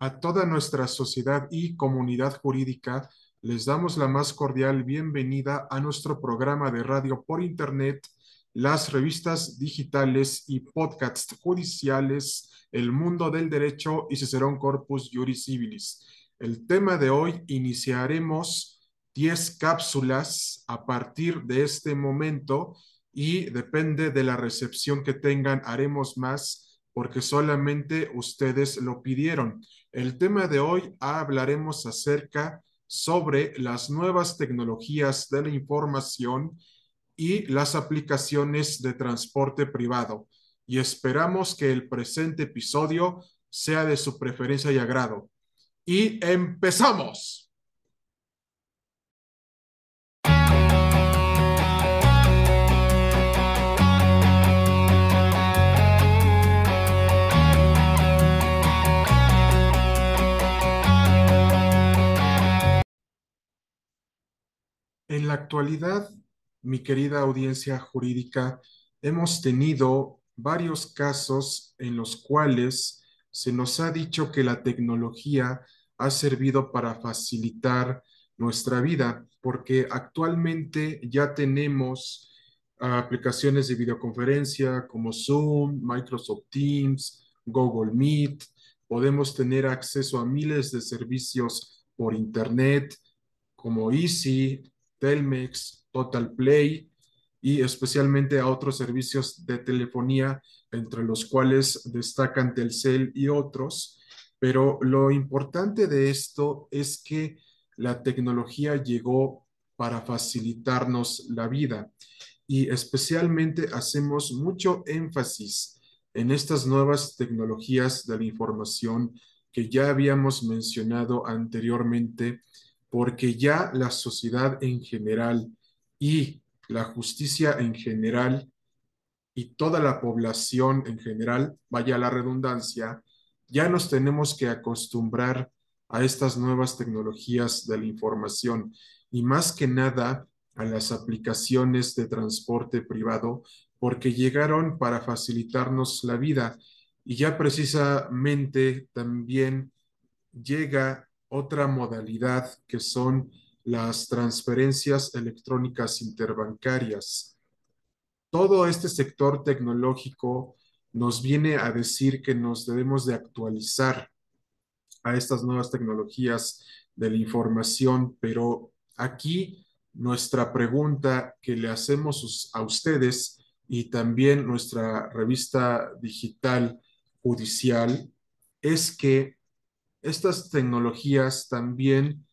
A toda nuestra sociedad y comunidad jurídica les damos la más cordial bienvenida a nuestro programa de radio por Internet, las revistas digitales y podcasts judiciales, El Mundo del Derecho y Cicerón Corpus Juris Civilis. El tema de hoy iniciaremos 10 cápsulas a partir de este momento y depende de la recepción que tengan, haremos más porque solamente ustedes lo pidieron. El tema de hoy hablaremos acerca sobre las nuevas tecnologías de la información y las aplicaciones de transporte privado. Y esperamos que el presente episodio sea de su preferencia y agrado. Y empezamos. En la actualidad, mi querida audiencia jurídica, hemos tenido varios casos en los cuales se nos ha dicho que la tecnología ha servido para facilitar nuestra vida, porque actualmente ya tenemos aplicaciones de videoconferencia como Zoom, Microsoft Teams, Google Meet, podemos tener acceso a miles de servicios por Internet como Easy, Telmex, Total Play y especialmente a otros servicios de telefonía, entre los cuales destacan Telcel y otros. Pero lo importante de esto es que la tecnología llegó para facilitarnos la vida y especialmente hacemos mucho énfasis en estas nuevas tecnologías de la información que ya habíamos mencionado anteriormente porque ya la sociedad en general y la justicia en general y toda la población en general, vaya la redundancia, ya nos tenemos que acostumbrar a estas nuevas tecnologías de la información y más que nada a las aplicaciones de transporte privado porque llegaron para facilitarnos la vida. Y ya precisamente también llega otra modalidad que son las transferencias electrónicas interbancarias. Todo este sector tecnológico nos viene a decir que nos debemos de actualizar a estas nuevas tecnologías de la información, pero aquí nuestra pregunta que le hacemos a ustedes y también nuestra revista digital judicial es que estas tecnologías también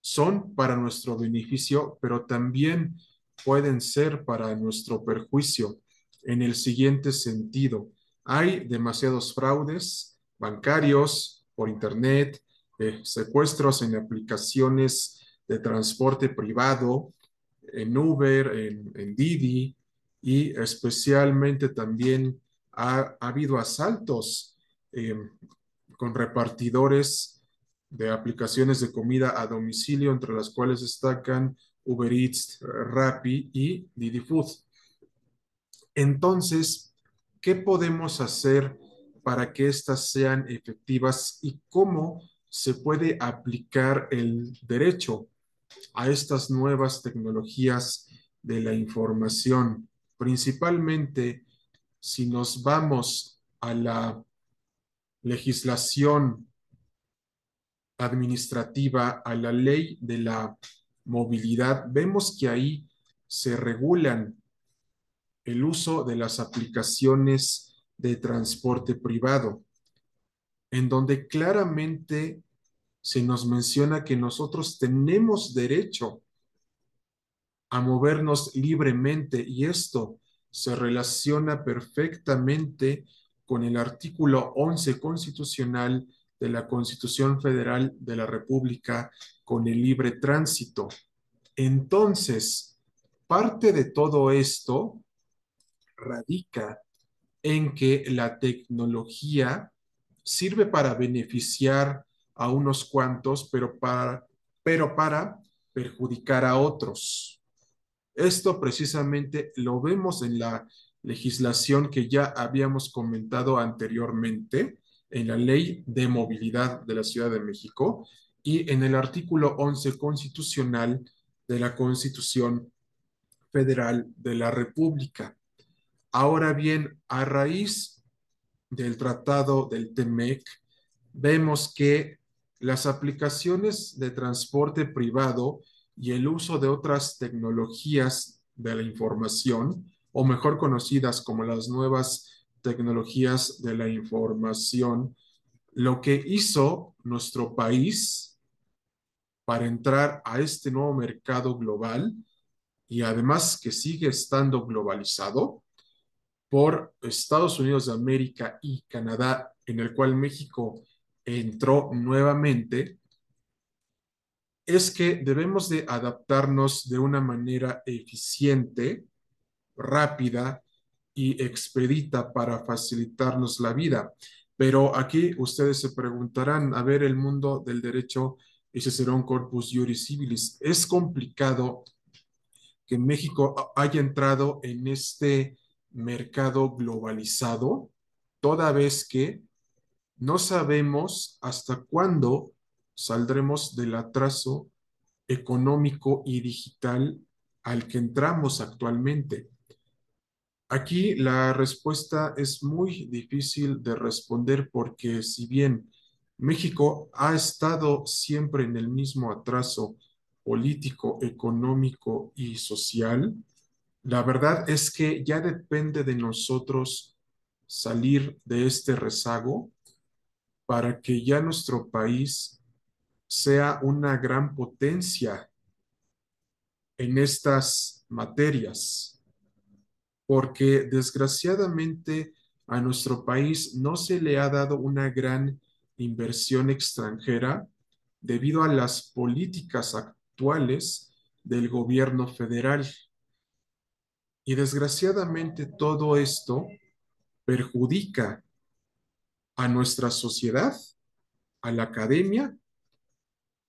son para nuestro beneficio, pero también pueden ser para nuestro perjuicio en el siguiente sentido. Hay demasiados fraudes bancarios por Internet, eh, secuestros en aplicaciones de transporte privado, en Uber, en, Didi, y especialmente también ha, habido asaltos eh, con repartidores de aplicaciones de comida a domicilio, entre las cuales destacan Uber Eats, Rappi y Didi Food. Entonces, ¿qué podemos hacer para que estas sean efectivas y cómo se puede aplicar el derecho a estas nuevas tecnologías de la información? Principalmente, si nos vamos a la legislación administrativa a la ley de la movilidad, vemos que ahí se regulan el uso de las aplicaciones de transporte privado, en donde claramente se nos menciona que nosotros tenemos derecho a movernos libremente y esto se relaciona perfectamente con el artículo 11 constitucional de la Constitución Federal de la República con el libre tránsito. Entonces, parte de todo esto radica en que la tecnología sirve para beneficiar a unos cuantos, pero para, pero para perjudicar a otros. Esto precisamente lo vemos en la legislación que ya habíamos comentado anteriormente, en la Ley de Movilidad de la Ciudad de México y en el artículo 11 constitucional de la Constitución Federal de la República. Ahora bien, a raíz del tratado del TEMEC, vemos que las aplicaciones de transporte privado y el uso de otras tecnologías de la información, o mejor conocidas como las nuevas tecnologías de la información, lo que hizo nuestro país para entrar a este nuevo mercado global y además que sigue estando globalizado por Estados Unidos de América y Canadá, en el cual México entró nuevamente, es que debemos de adaptarnos de una manera eficiente, rápida y expedita para facilitarnos la vida. Pero aquí ustedes se preguntarán, a ver, el mundo del derecho, ese será un corpus juris civilis. Es complicado que México haya entrado en este mercado globalizado, toda vez que no sabemos hasta cuándo saldremos del atraso económico y digital al que entramos actualmente. Aquí la respuesta es muy difícil de responder porque si bien México ha estado siempre en el mismo atraso político, económico y social, la verdad es que ya depende de nosotros salir de este rezago para que ya nuestro país sea una gran potencia en estas materias, porque desgraciadamente a nuestro país no se le ha dado una gran inversión extranjera debido a las políticas actuales del gobierno federal. Y desgraciadamente todo esto perjudica a nuestra sociedad, a la academia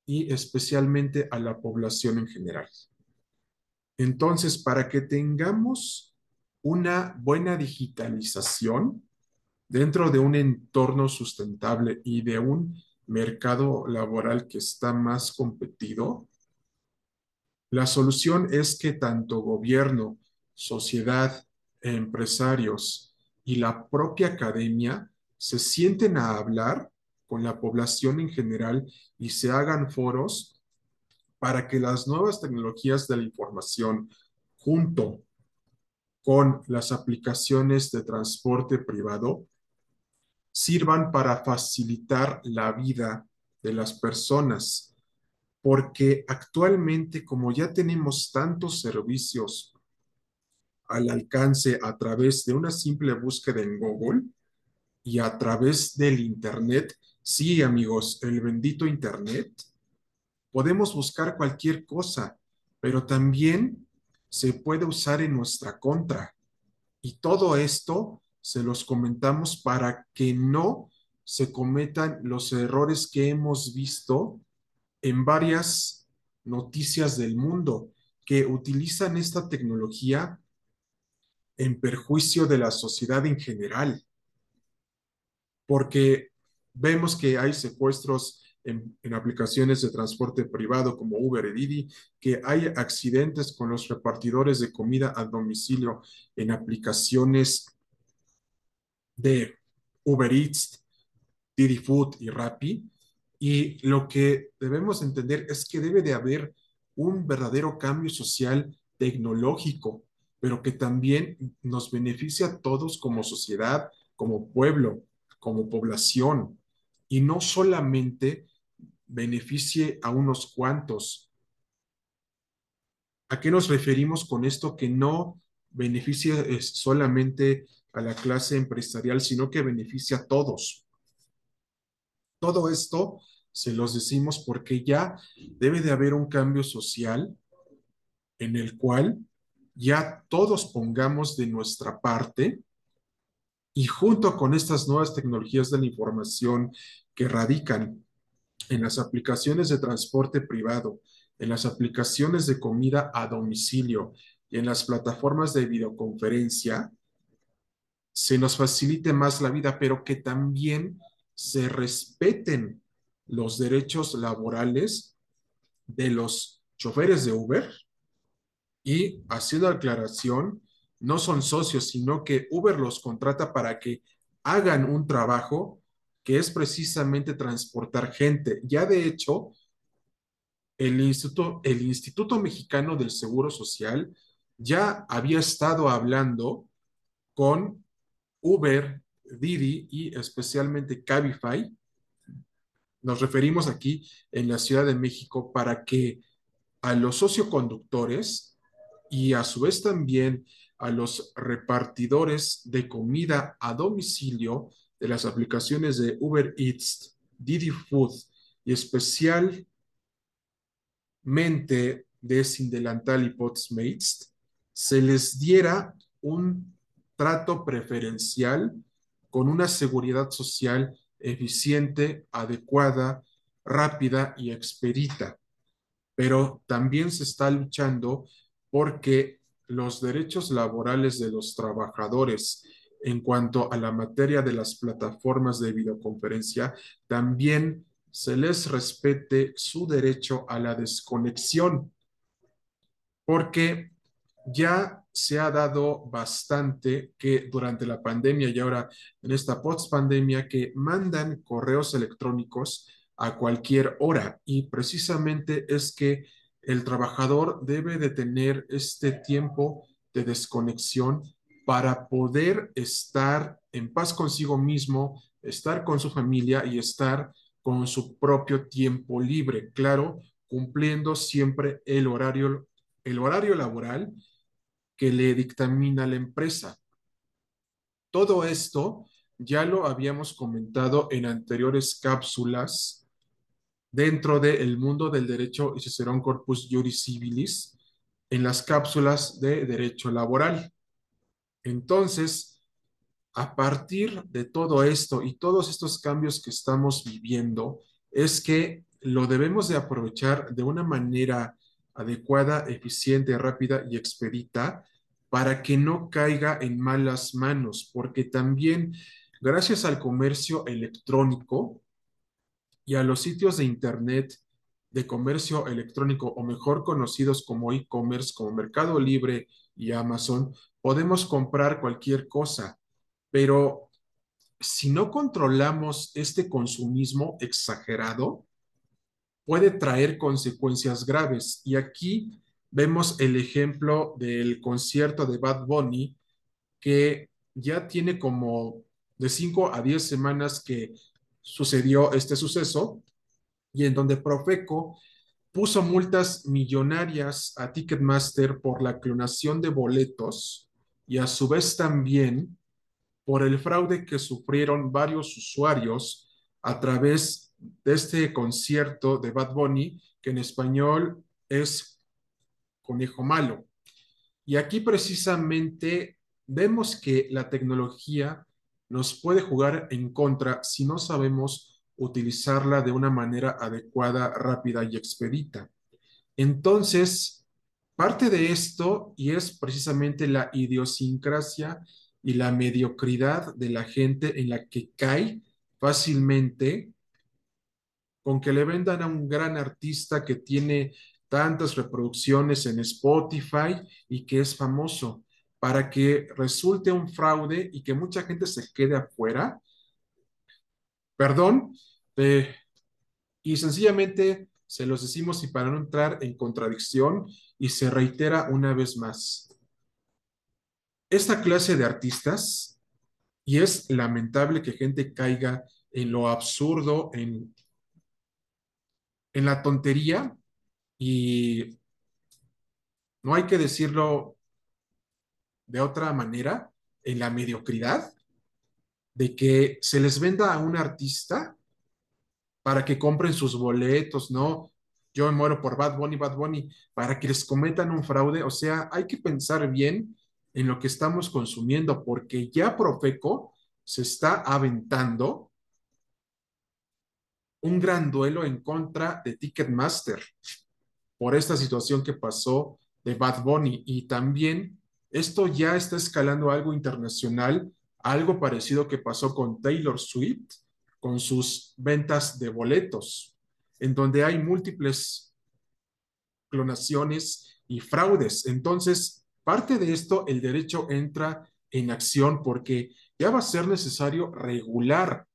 y especialmente a la población en general. Entonces, para que tengamos una buena digitalización dentro de un entorno sustentable y de un mercado laboral que está más competido, la solución es que tanto gobierno, sociedad, empresarios y la propia academia se sienten a hablar con la población en general y se hagan foros para que las nuevas tecnologías de la información junto con las aplicaciones de transporte privado sirvan para facilitar la vida de las personas, porque actualmente como ya tenemos tantos servicios al alcance a través de una simple búsqueda en Google, y a través del Internet, sí amigos, el bendito Internet, podemos buscar cualquier cosa, pero también se puede usar en nuestra contra. Y todo esto se los comentamos para que no se cometan los errores que hemos visto en varias noticias del mundo que utilizan esta tecnología en perjuicio de la sociedad en general porque vemos que hay secuestros en, aplicaciones de transporte privado como Uber y Didi, que hay accidentes con los repartidores de comida a domicilio en aplicaciones de Uber Eats, Didi Food y Rappi. Y lo que debemos entender es que debe de haber un verdadero cambio social tecnológico, pero que también nos beneficia a todos como sociedad, como pueblo, como población y no solamente beneficie a unos cuantos. ¿A qué nos referimos con esto? Que no beneficia solamente a la clase empresarial, sino que beneficia a todos. Todo esto se los decimos porque ya debe de haber un cambio social en el cual ya todos pongamos de nuestra parte y junto con estas nuevas tecnologías de la información que radican en las aplicaciones de transporte privado, en las aplicaciones de comida a domicilio y en las plataformas de videoconferencia, se nos facilite más la vida, pero que también se respeten los derechos laborales de los choferes de Uber. Y haciendo aclaración, no son socios, sino que Uber los contrata para que hagan un trabajo que es precisamente transportar gente. Ya de hecho, el Instituto, el Instituto Mexicano del Seguro Social ya había estado hablando con Uber, Didi y especialmente Cabify. Nos referimos aquí en la Ciudad de México para que a los socioconductores y a su vez también a los repartidores de comida a domicilio de las aplicaciones de Uber Eats, Didi Food y especialmente de Sin Delantal y Postmates, se les diera un trato preferencial con una seguridad social eficiente, adecuada, rápida y expedita. Pero también se está luchando porque los derechos laborales de los trabajadores en cuanto a la materia de las plataformas de videoconferencia, también se les respete su derecho a la desconexión, porque ya se ha dado bastante que durante la pandemia y ahora en esta post-pandemia que mandan correos electrónicos a cualquier hora. Y precisamente es que el trabajador debe de tener este tiempo de desconexión para poder estar en paz consigo mismo, estar con su familia y estar con su propio tiempo libre, claro, cumpliendo siempre el horario, el horario laboral que le dictamina la empresa. Todo esto ya lo habíamos comentado en anteriores cápsulas dentro del mundo del derecho y Cicerón Corpus Juris Civilis en las cápsulas de derecho laboral. Entonces, a partir de todo esto y todos estos cambios que estamos viviendo, es que lo debemos de aprovechar de una manera adecuada, eficiente, rápida y expedita para que no caiga en malas manos, porque también gracias al comercio electrónico, y a los sitios de Internet de comercio electrónico o mejor conocidos como e-commerce, como Mercado Libre y Amazon, podemos comprar cualquier cosa, pero si no controlamos este consumismo exagerado, puede traer consecuencias graves. Y aquí vemos el ejemplo del concierto de Bad Bunny, que ya tiene como de 5 a 10 semanas que sucedió este suceso y en donde Profeco puso multas millonarias a Ticketmaster por la clonación de boletos y a su vez también por el fraude que sufrieron varios usuarios a través de este concierto de Bad Bunny, que en español es Conejo Malo. Y aquí precisamente vemos que la tecnología nos puede jugar en contra si no sabemos utilizarla de una manera adecuada, rápida y expedita. Entonces, parte de esto, y es precisamente la idiosincrasia y la mediocridad de la gente en la que cae fácilmente con que le vendan a un gran artista que tiene tantas reproducciones en Spotify y que es famoso para que resulte un fraude y que mucha gente se quede afuera. Perdón, y sencillamente se los decimos y para no entrar en contradicción y se reitera una vez más. Esta clase de artistas, y es lamentable que gente caiga en lo absurdo, en, en la tontería, y no hay que decirlo de otra manera en la mediocridad de que se les venda a un artista para que compren sus boletos, ¿no? Yo me muero por Bad Bunny, Bad Bunny, para que les cometan un fraude. O sea, hay que pensar bien en lo que estamos consumiendo, porque ya Profeco se está aventando un gran duelo en contra de Ticketmaster por esta situación que pasó de Bad Bunny y también esto ya está escalando algo internacional, algo parecido que pasó con Taylor Swift con sus ventas de boletos, en donde hay múltiples clonaciones y fraudes. Entonces, parte de esto, el derecho entra en acción porque ya va a ser necesario regular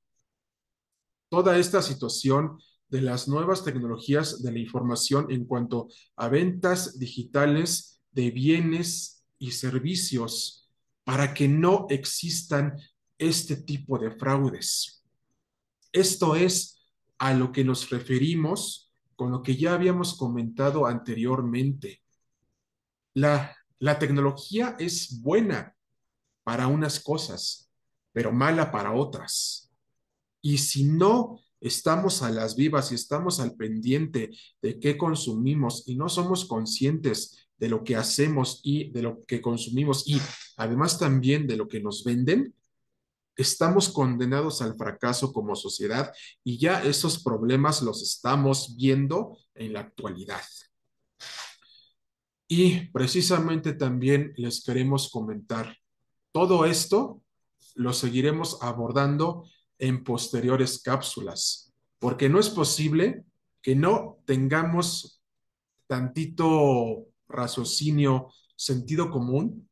toda esta situación de las nuevas tecnologías de la información en cuanto a ventas digitales de bienes y servicios para que no existan este tipo de fraudes. Esto es a lo que nos referimos con lo que ya habíamos comentado anteriormente. La, la tecnología es buena para unas cosas, pero mala para otras. Y si no estamos a las vivas y estamos al pendiente de qué consumimos y no somos conscientes de lo que hacemos y de lo que consumimos y además también de lo que nos venden, estamos condenados al fracaso como sociedad y ya esos problemas los estamos viendo en la actualidad. Y precisamente también les queremos comentar, todo esto lo seguiremos abordando en posteriores cápsulas, porque no es posible que no tengamos tantito raciocinio, sentido común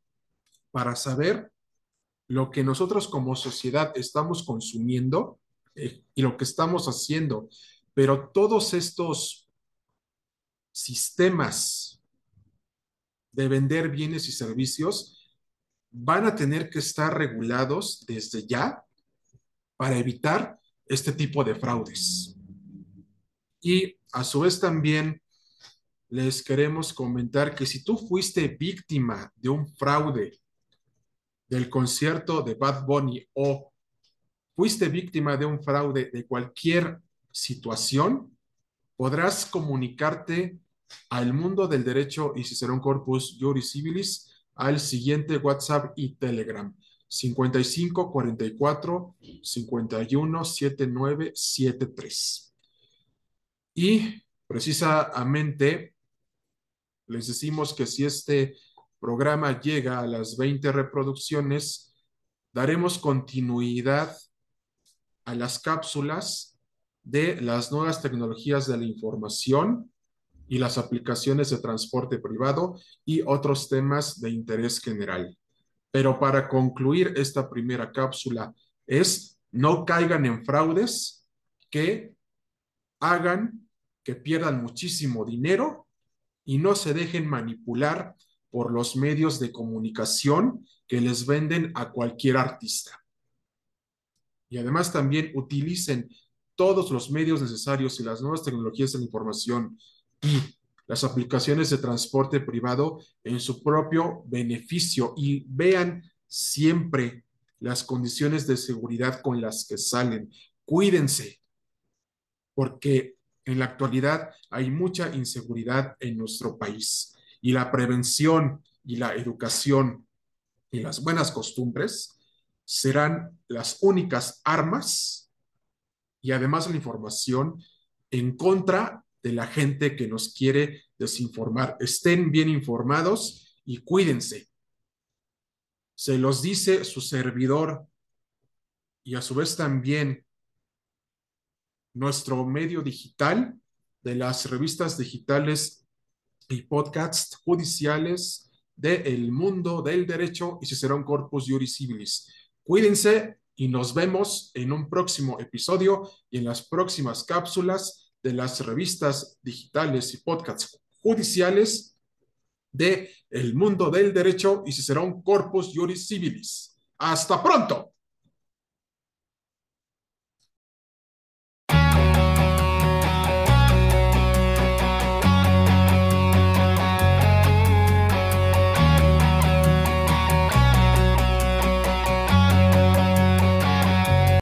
para saber lo que nosotros como sociedad estamos consumiendo eh, y lo que estamos haciendo. Pero todos estos sistemas de vender bienes y servicios van a tener que estar regulados desde ya para evitar este tipo de fraudes. Y a su vez también les queremos comentar que si tú fuiste víctima de un fraude del concierto de Bad Bunny o fuiste víctima de un fraude de cualquier situación, podrás comunicarte al mundo del derecho y un corpus juris civilis al siguiente WhatsApp y Telegram 55 44 51 79 73. Y precisamente les decimos que si este programa llega a las 20 reproducciones, daremos continuidad a las cápsulas de las nuevas tecnologías de la información y las aplicaciones de transporte privado y otros temas de interés general. Pero para concluir esta primera cápsula es no caigan en fraudes que hagan que pierdan muchísimo dinero y no se dejen manipular por los medios de comunicación que les venden a cualquier artista. Y además también utilicen todos los medios necesarios y las nuevas tecnologías de la información y las aplicaciones de transporte privado en su propio beneficio y vean siempre las condiciones de seguridad con las que salen. Cuídense, porque en la actualidad hay mucha inseguridad en nuestro país y la prevención y la educación y las buenas costumbres serán las únicas armas y además la información en contra de la gente que nos quiere desinformar. Estén bien informados y cuídense. Se los dice su servidor y a su vez también nuestro medio digital de las revistas digitales y podcasts judiciales del mundo del derecho y un corpus juris civilis. Cuídense y nos vemos en un próximo episodio y en las próximas cápsulas de las revistas digitales y podcasts judiciales de el mundo del derecho y un corpus juris civilis. Hasta pronto.